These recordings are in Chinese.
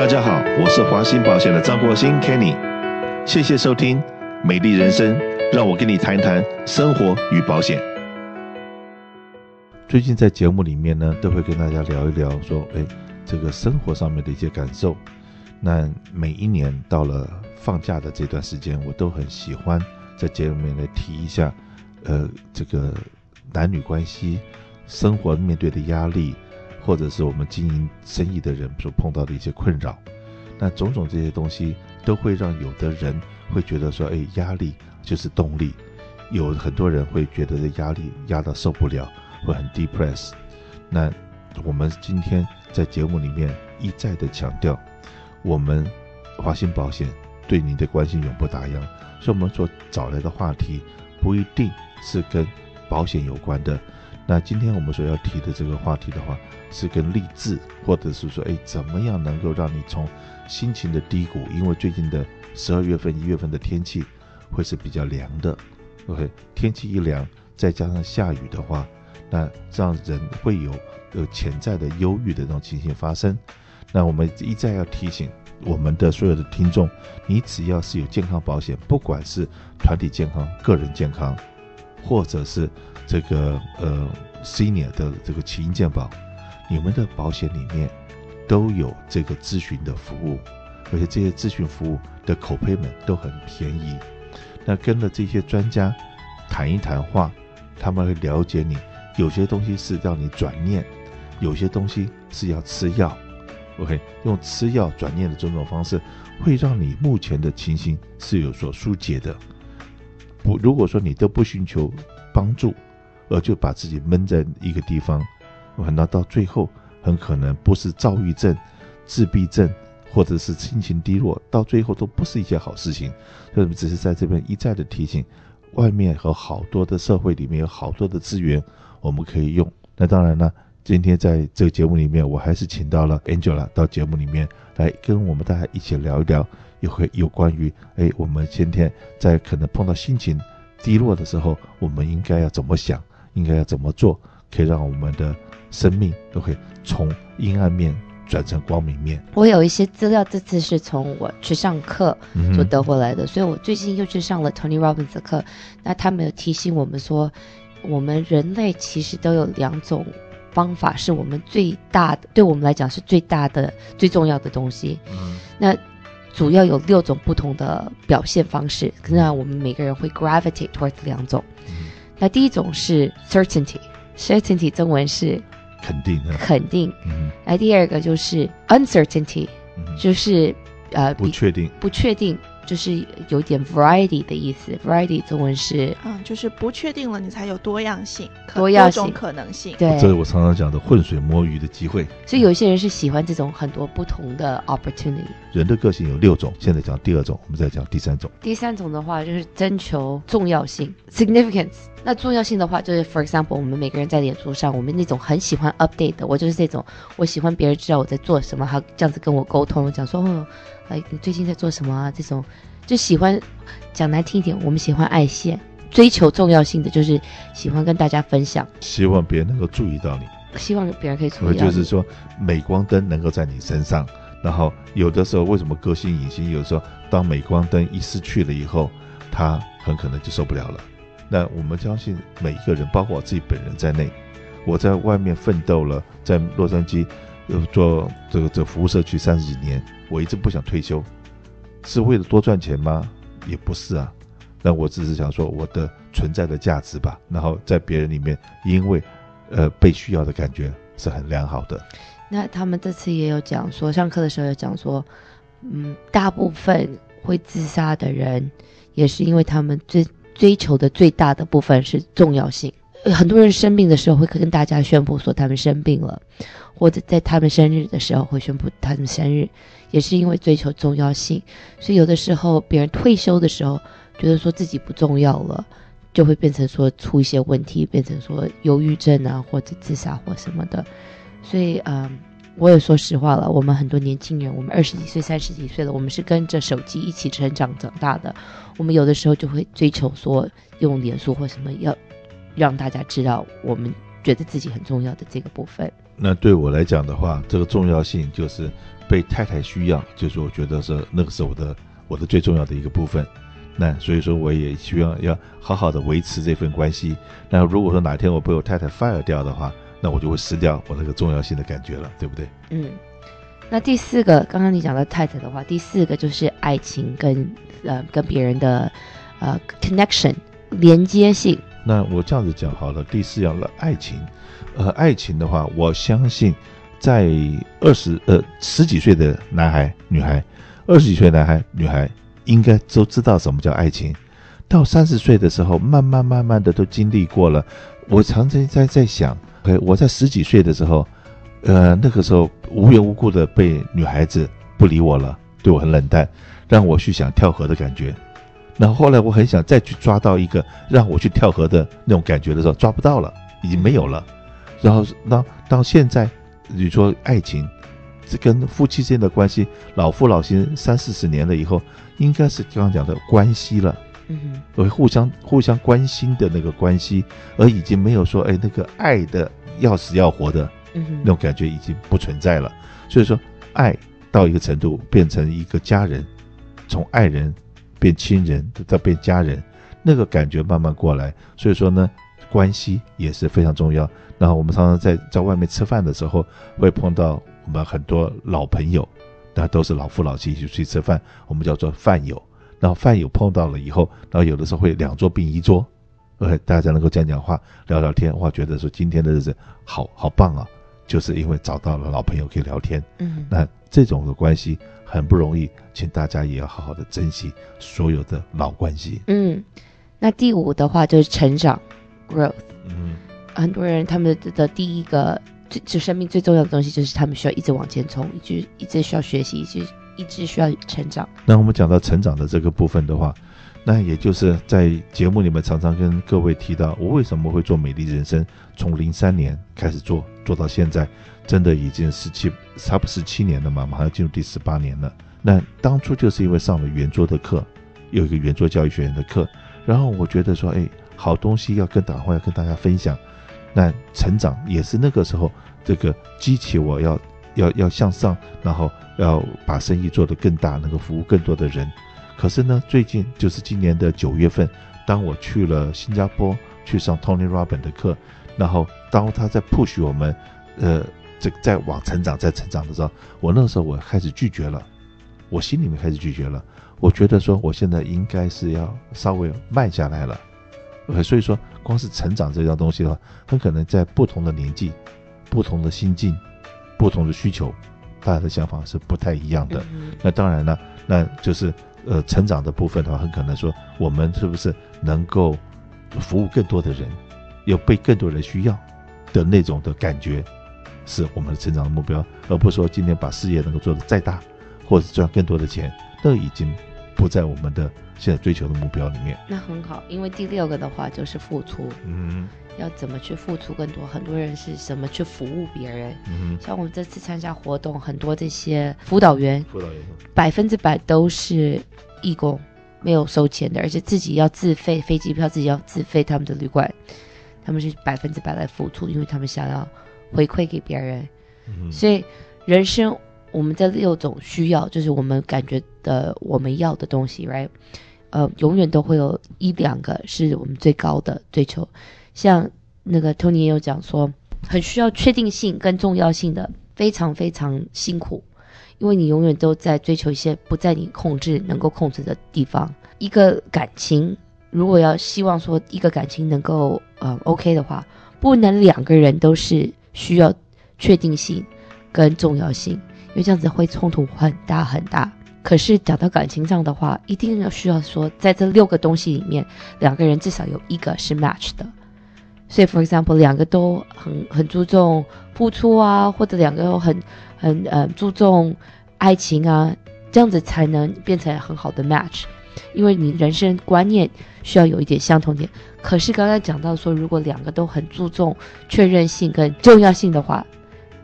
大家好，我是华兴保险的张国兴 Kenny，谢谢收听《美丽人生》，让我跟你谈谈生活与保险。最近在节目里面呢，都会跟大家聊一聊，说，哎，这个生活上面的一些感受。那每一年到了放假的这段时间，我都很喜欢在节目里面来提一下，呃，这个男女关系、生活面对的压力。或者是我们经营生意的人所碰到的一些困扰，那种种这些东西都会让有的人会觉得说，哎，压力就是动力。有很多人会觉得这压力压到受不了，会很 depress。那我们今天在节目里面一再的强调，我们华兴保险对您的关心永不打烊。所以我们所找来的话题不一定是跟保险有关的。那今天我们所要提的这个话题的话，是跟励志，或者是说，哎，怎么样能够让你从心情的低谷，因为最近的十二月份、一月份的天气会是比较凉的，OK，天气一凉，再加上下雨的话，那让人会有有潜在的忧郁的这种情形发生。那我们一再要提醒我们的所有的听众，你只要是有健康保险，不管是团体健康、个人健康，或者是这个呃 senior 的这个起因健保，你们的保险里面都有这个咨询的服务，而且这些咨询服务的口碑们都很便宜。那跟了这些专家谈一谈话，他们会了解你。有些东西是让你转念，有些东西是要吃药。OK，用吃药转念的种种方式，会让你目前的情形是有所疏解的。不，如果说你都不寻求帮助，而就把自己闷在一个地方，那到最后很可能不是躁郁症、自闭症，或者是心情低落，到最后都不是一件好事情。所以，只是在这边一再的提醒，外面和好多的社会里面有好多的资源我们可以用。那当然呢，今天在这个节目里面，我还是请到了 Angela 到节目里面来跟我们大家一起聊一聊。有会有关于哎，我们今天在可能碰到心情低落的时候，我们应该要怎么想，应该要怎么做，可以让我们的生命都可以从阴暗面转成光明面。我有一些资料，这次是从我去上课所得回来的，嗯、所以我最近又去上了 Tony Robbins 的课。那他们有提醒我们说，我们人类其实都有两种方法，是我们最大的，对我们来讲是最大的、最重要的东西。嗯，那。主要有六种不同的表现方式，可能我们每个人会 gravitate towards 两种。嗯、那第一种是 certainty，certainty 中文是肯定的，肯定。嗯，那第二个就是 uncertainty，、嗯、就是呃不确定，不确定。就是有点 variety 的意思，variety 中文是嗯，就是不确定了，你才有多样性，多样性可能性。对，这是我常常讲的浑水摸鱼的机会。所以有些人是喜欢这种很多不同的 opportunity。人的个性有六种，现在讲第二种，我们再讲第三种。第三种的话就是征求重要性 significance。那重要性的话，就是 for example，我们每个人在脸书上，我们那种很喜欢 update 的，我就是这种，我喜欢别人知道我在做什么，他这样子跟我沟通，讲说哦。哎，你最近在做什么啊？这种就喜欢讲难听一点，我们喜欢爱现，追求重要性的就是喜欢跟大家分享，希望别人能够注意到你，希望别人可以注意到你。就是说，镁光灯能够在你身上，然后有的时候为什么歌星影星有的时候当镁光灯一失去了以后，他很可能就受不了了。那我们相信每一个人，包括我自己本人在内，我在外面奋斗了，在洛杉矶。做这个这个服务社区三十几年，我一直不想退休，是为了多赚钱吗？也不是啊，那我只是想说我的存在的价值吧。然后在别人里面，因为呃被需要的感觉是很良好的。那他们这次也有讲说，上课的时候有讲说，嗯，大部分会自杀的人，也是因为他们追追求的最大的部分是重要性。很多人生病的时候会跟大家宣布说他们生病了，或者在他们生日的时候会宣布他们生日，也是因为追求重要性。所以有的时候别人退休的时候觉得说自己不重要了，就会变成说出一些问题，变成说忧郁症啊或者自杀或什么的。所以嗯，我也说实话了，我们很多年轻人，我们二十几岁、三十几岁了，我们是跟着手机一起成长长大的，我们有的时候就会追求说用脸书或什么要。让大家知道我们觉得自己很重要的这个部分。那对我来讲的话，这个重要性就是被太太需要，就是我觉得是那个是我的我的最重要的一个部分。那所以说，我也希望要好好的维持这份关系。那如果说哪天我被我太太 fire 掉的话，那我就会失掉我那个重要性的感觉了，对不对？嗯。那第四个，刚刚你讲到太太的话，第四个就是爱情跟呃跟别人的呃 connection 连接性。那我这样子讲好了，第四样了爱情，呃，爱情的话，我相信在二十呃十几岁的男孩女孩，二十几岁男孩女孩。应该都知道什么叫爱情，到三十岁的时候，慢慢慢慢的都经历过了。我常常在在想，我在十几岁的时候，呃，那个时候无缘无故的被女孩子不理我了，对我很冷淡，让我去想跳河的感觉。然后后来我很想再去抓到一个让我去跳河的那种感觉的时候，抓不到了，已经没有了。然后到到现在，你说爱情。这跟夫妻之间的关系，老夫老妻三四十年了以后，应该是刚刚讲的关系了，嗯，会互相互相关心的那个关系，而已经没有说，哎，那个爱的要死要活的，嗯，那种感觉已经不存在了。所以说，爱到一个程度变成一个家人，从爱人变亲人，再变家人，那个感觉慢慢过来。所以说呢，关系也是非常重要。然后我们常常在在外面吃饭的时候会碰到。我们很多老朋友，那都是老夫老妻一起去吃饭，我们叫做饭友。然后饭友碰到了以后，然后有的时候会两桌并一桌，呃，大家能够讲讲话、聊聊天，哇，觉得说今天的日子好好棒啊，就是因为找到了老朋友可以聊天。嗯，那这种的关系很不容易，请大家也要好好的珍惜所有的老关系。嗯，那第五的话就是成长，growth。嗯，很多人他们的的第一个。最就生命最重要的东西，就是他们需要一直往前冲，一直一直需要学习，一直一直需要成长。那我们讲到成长的这个部分的话，那也就是在节目里面常常跟各位提到，我为什么会做美丽人生，从零三年开始做，做到现在，真的已经十七差不多十七年了嘛，马上要进入第十八年了。那当初就是因为上了圆桌的课，有一个圆桌教育学院的课，然后我觉得说，哎，好东西要跟大家要跟大家分享。那成长也是那个时候，这个激起我要要要向上，然后要把生意做得更大，能够服务更多的人。可是呢，最近就是今年的九月份，当我去了新加坡去上 Tony Robbins 的课，然后当他在 push 我们，呃，这个在往成长在成长的时候，我那个时候我开始拒绝了，我心里面开始拒绝了，我觉得说我现在应该是要稍微慢下来了。所以说，光是成长这样东西的话，很可能在不同的年纪、不同的心境、不同的需求，大家的想法是不太一样的。那当然了，那就是呃，成长的部分的话，很可能说，我们是不是能够服务更多的人，有被更多人需要的那种的感觉，是我们的成长的目标，而不是说今天把事业能够做得再大，或者赚更多的钱，那已经不在我们的。现在追求的目标里面，那很好，因为第六个的话就是付出，嗯，要怎么去付出更多？很多人是怎么去服务别人？嗯，像我们这次参加活动，很多这些辅导员，辅导员百分之百都是义工，没有收钱的，而且自己要自费飞机票，自己要自费他们的旅馆，他们是百分之百来付出，因为他们想要回馈给别人，嗯，所以人生我们这六种需要，就是我们感觉的我们要的东西，right？呃，永远都会有一两个是我们最高的追求，像那个 Tony 也有讲说，很需要确定性跟重要性的，非常非常辛苦，因为你永远都在追求一些不在你控制能够控制的地方。一个感情，如果要希望说一个感情能够呃 OK 的话，不能两个人都是需要确定性跟重要性，因为这样子会冲突很大很大。可是讲到感情上的话，一定要需要说，在这六个东西里面，两个人至少有一个是 match 的。所以，for example，两个都很很注重付出啊，或者两个都很很呃注重爱情啊，这样子才能变成很好的 match。因为你人生观念需要有一点相同点。可是刚刚讲到说，如果两个都很注重确认性跟重要性的话，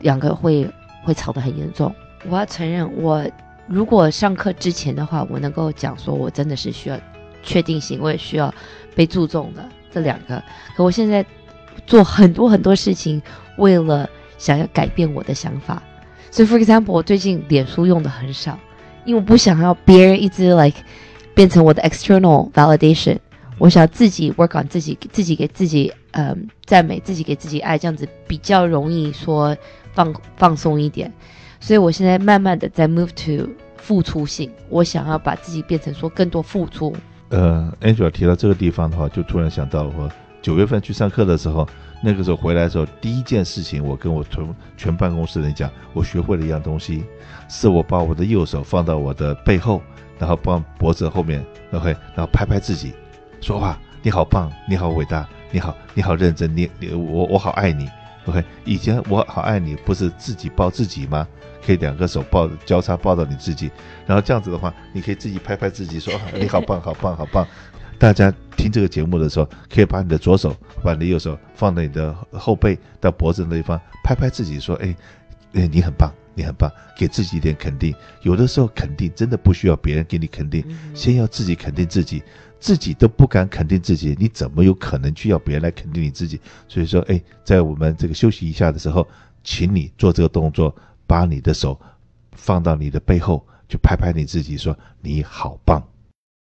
两个会会吵得很严重。我要承认我。如果上课之前的话，我能够讲说，我真的是需要确定性，我也需要被注重的这两个。可我现在做很多很多事情，为了想要改变我的想法。所以，for example，我最近脸书用的很少，因为我不想要别人一直 like 变成我的 external validation。我想自己 work on 自己，自己给自己嗯赞美，自己给自己爱，这样子比较容易说放放松一点。所以我现在慢慢的在 move to 付出性，我想要把自己变成说更多付出。呃，Angel 提到这个地方的话，就突然想到我九月份去上课的时候，那个时候回来的时候，第一件事情，我跟我全全办公室的人讲，我学会了一样东西，是我把我的右手放到我的背后，然后帮脖子后面，OK，然后拍拍自己，说话，你好棒，你好伟大，你好，你好认真，你你我我好爱你，OK，以前我好爱你不是自己抱自己吗？可以两个手抱交叉抱到你自己，然后这样子的话，你可以自己拍拍自己说，说 你好棒，好棒，好棒。大家听这个节目的时候，可以把你的左手，把你的右手放在你的后背到脖子那地方，拍拍自己说，哎，哎，你很棒，你很棒，给自己一点肯定。有的时候肯定真的不需要别人给你肯定，先要自己肯定自己，自己都不敢肯定自己，你怎么有可能去要别人来肯定你自己？所以说，哎，在我们这个休息一下的时候，请你做这个动作。把你的手放到你的背后，去拍拍你自己，说你好棒。